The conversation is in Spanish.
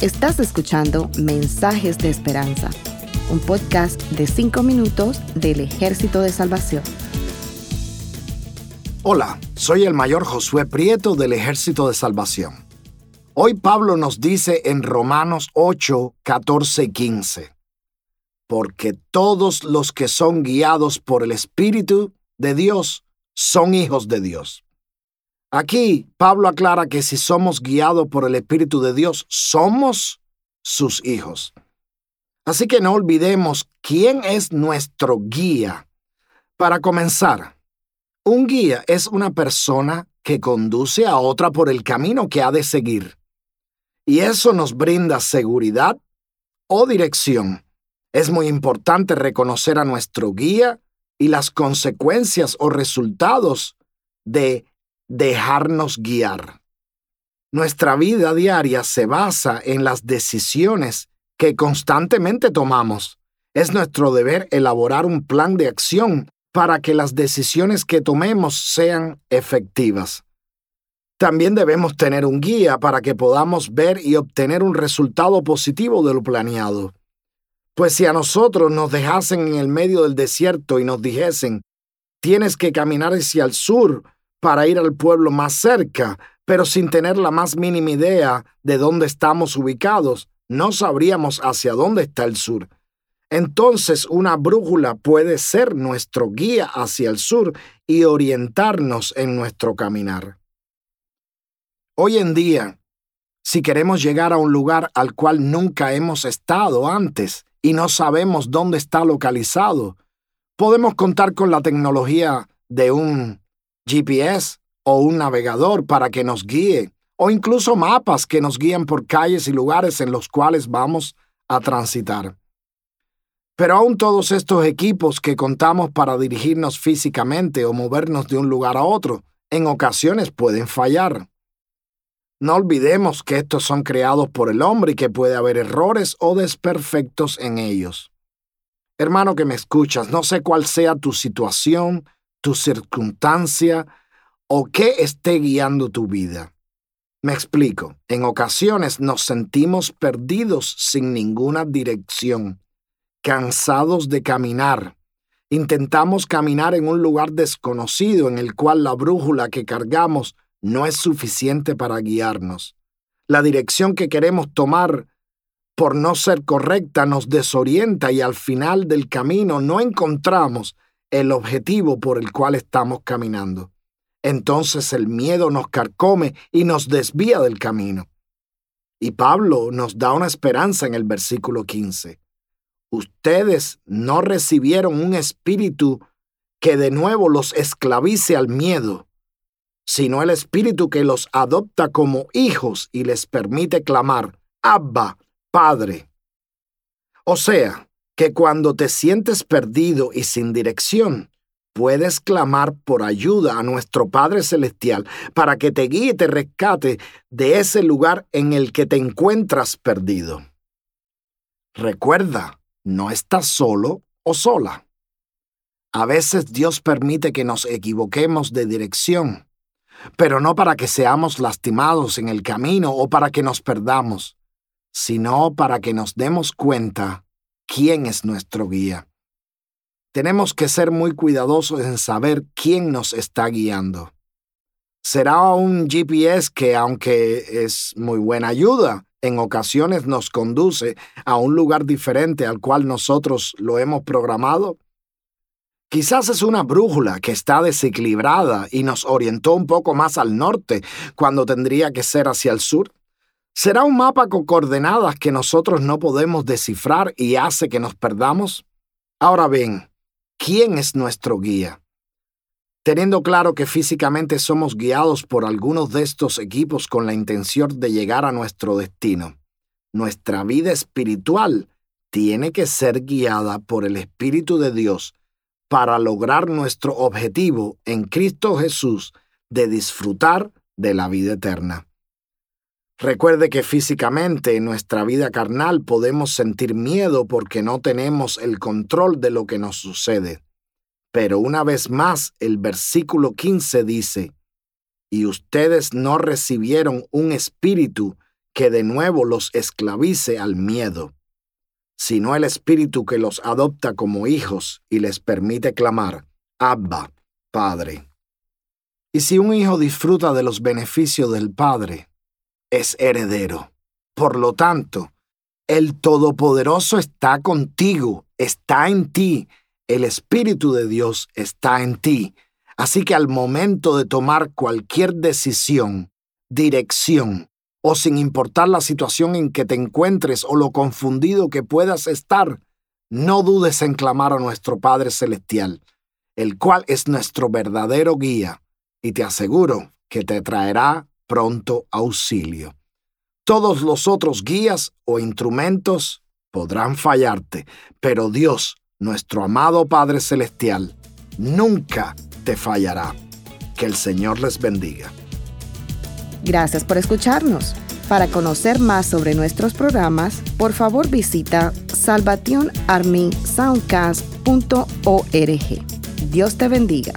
Estás escuchando Mensajes de Esperanza, un podcast de 5 minutos del Ejército de Salvación. Hola, soy el mayor Josué Prieto del Ejército de Salvación. Hoy Pablo nos dice en Romanos 8, 14 y 15, porque todos los que son guiados por el Espíritu de Dios son hijos de Dios. Aquí Pablo aclara que si somos guiados por el Espíritu de Dios, somos sus hijos. Así que no olvidemos quién es nuestro guía. Para comenzar, un guía es una persona que conduce a otra por el camino que ha de seguir. Y eso nos brinda seguridad o dirección. Es muy importante reconocer a nuestro guía y las consecuencias o resultados de dejarnos guiar. Nuestra vida diaria se basa en las decisiones que constantemente tomamos. Es nuestro deber elaborar un plan de acción para que las decisiones que tomemos sean efectivas. También debemos tener un guía para que podamos ver y obtener un resultado positivo de lo planeado. Pues si a nosotros nos dejasen en el medio del desierto y nos dijesen, tienes que caminar hacia el sur para ir al pueblo más cerca, pero sin tener la más mínima idea de dónde estamos ubicados, no sabríamos hacia dónde está el sur. Entonces una brújula puede ser nuestro guía hacia el sur y orientarnos en nuestro caminar. Hoy en día, si queremos llegar a un lugar al cual nunca hemos estado antes y no sabemos dónde está localizado, podemos contar con la tecnología de un GPS o un navegador para que nos guíe, o incluso mapas que nos guían por calles y lugares en los cuales vamos a transitar. Pero aún todos estos equipos que contamos para dirigirnos físicamente o movernos de un lugar a otro, en ocasiones pueden fallar. No olvidemos que estos son creados por el hombre y que puede haber errores o desperfectos en ellos. Hermano que me escuchas, no sé cuál sea tu situación, tu circunstancia o qué esté guiando tu vida. Me explico, en ocasiones nos sentimos perdidos sin ninguna dirección, cansados de caminar. Intentamos caminar en un lugar desconocido en el cual la brújula que cargamos no es suficiente para guiarnos. La dirección que queremos tomar por no ser correcta nos desorienta y al final del camino no encontramos el objetivo por el cual estamos caminando. Entonces el miedo nos carcome y nos desvía del camino. Y Pablo nos da una esperanza en el versículo 15. Ustedes no recibieron un espíritu que de nuevo los esclavice al miedo, sino el espíritu que los adopta como hijos y les permite clamar, Abba, Padre. O sea, que cuando te sientes perdido y sin dirección, puedes clamar por ayuda a nuestro Padre Celestial para que te guíe y te rescate de ese lugar en el que te encuentras perdido. Recuerda, no estás solo o sola. A veces Dios permite que nos equivoquemos de dirección, pero no para que seamos lastimados en el camino o para que nos perdamos, sino para que nos demos cuenta quién es nuestro guía. Tenemos que ser muy cuidadosos en saber quién nos está guiando. Será un GPS que, aunque es muy buena ayuda, en ocasiones nos conduce a un lugar diferente al cual nosotros lo hemos programado. Quizás es una brújula que está desequilibrada y nos orientó un poco más al norte cuando tendría que ser hacia el sur. ¿Será un mapa con coordenadas que nosotros no podemos descifrar y hace que nos perdamos? Ahora bien, ¿quién es nuestro guía? Teniendo claro que físicamente somos guiados por algunos de estos equipos con la intención de llegar a nuestro destino, nuestra vida espiritual tiene que ser guiada por el Espíritu de Dios para lograr nuestro objetivo en Cristo Jesús de disfrutar de la vida eterna. Recuerde que físicamente en nuestra vida carnal podemos sentir miedo porque no tenemos el control de lo que nos sucede. Pero una vez más el versículo 15 dice, y ustedes no recibieron un espíritu que de nuevo los esclavice al miedo, sino el espíritu que los adopta como hijos y les permite clamar, Abba, Padre. Y si un hijo disfruta de los beneficios del Padre, es heredero. Por lo tanto, el Todopoderoso está contigo, está en ti, el Espíritu de Dios está en ti. Así que al momento de tomar cualquier decisión, dirección, o sin importar la situación en que te encuentres o lo confundido que puedas estar, no dudes en clamar a nuestro Padre Celestial, el cual es nuestro verdadero guía, y te aseguro que te traerá pronto auxilio. Todos los otros guías o instrumentos podrán fallarte, pero Dios, nuestro amado Padre Celestial, nunca te fallará. Que el Señor les bendiga. Gracias por escucharnos. Para conocer más sobre nuestros programas, por favor visita salvationarmysoundcast.org. Dios te bendiga.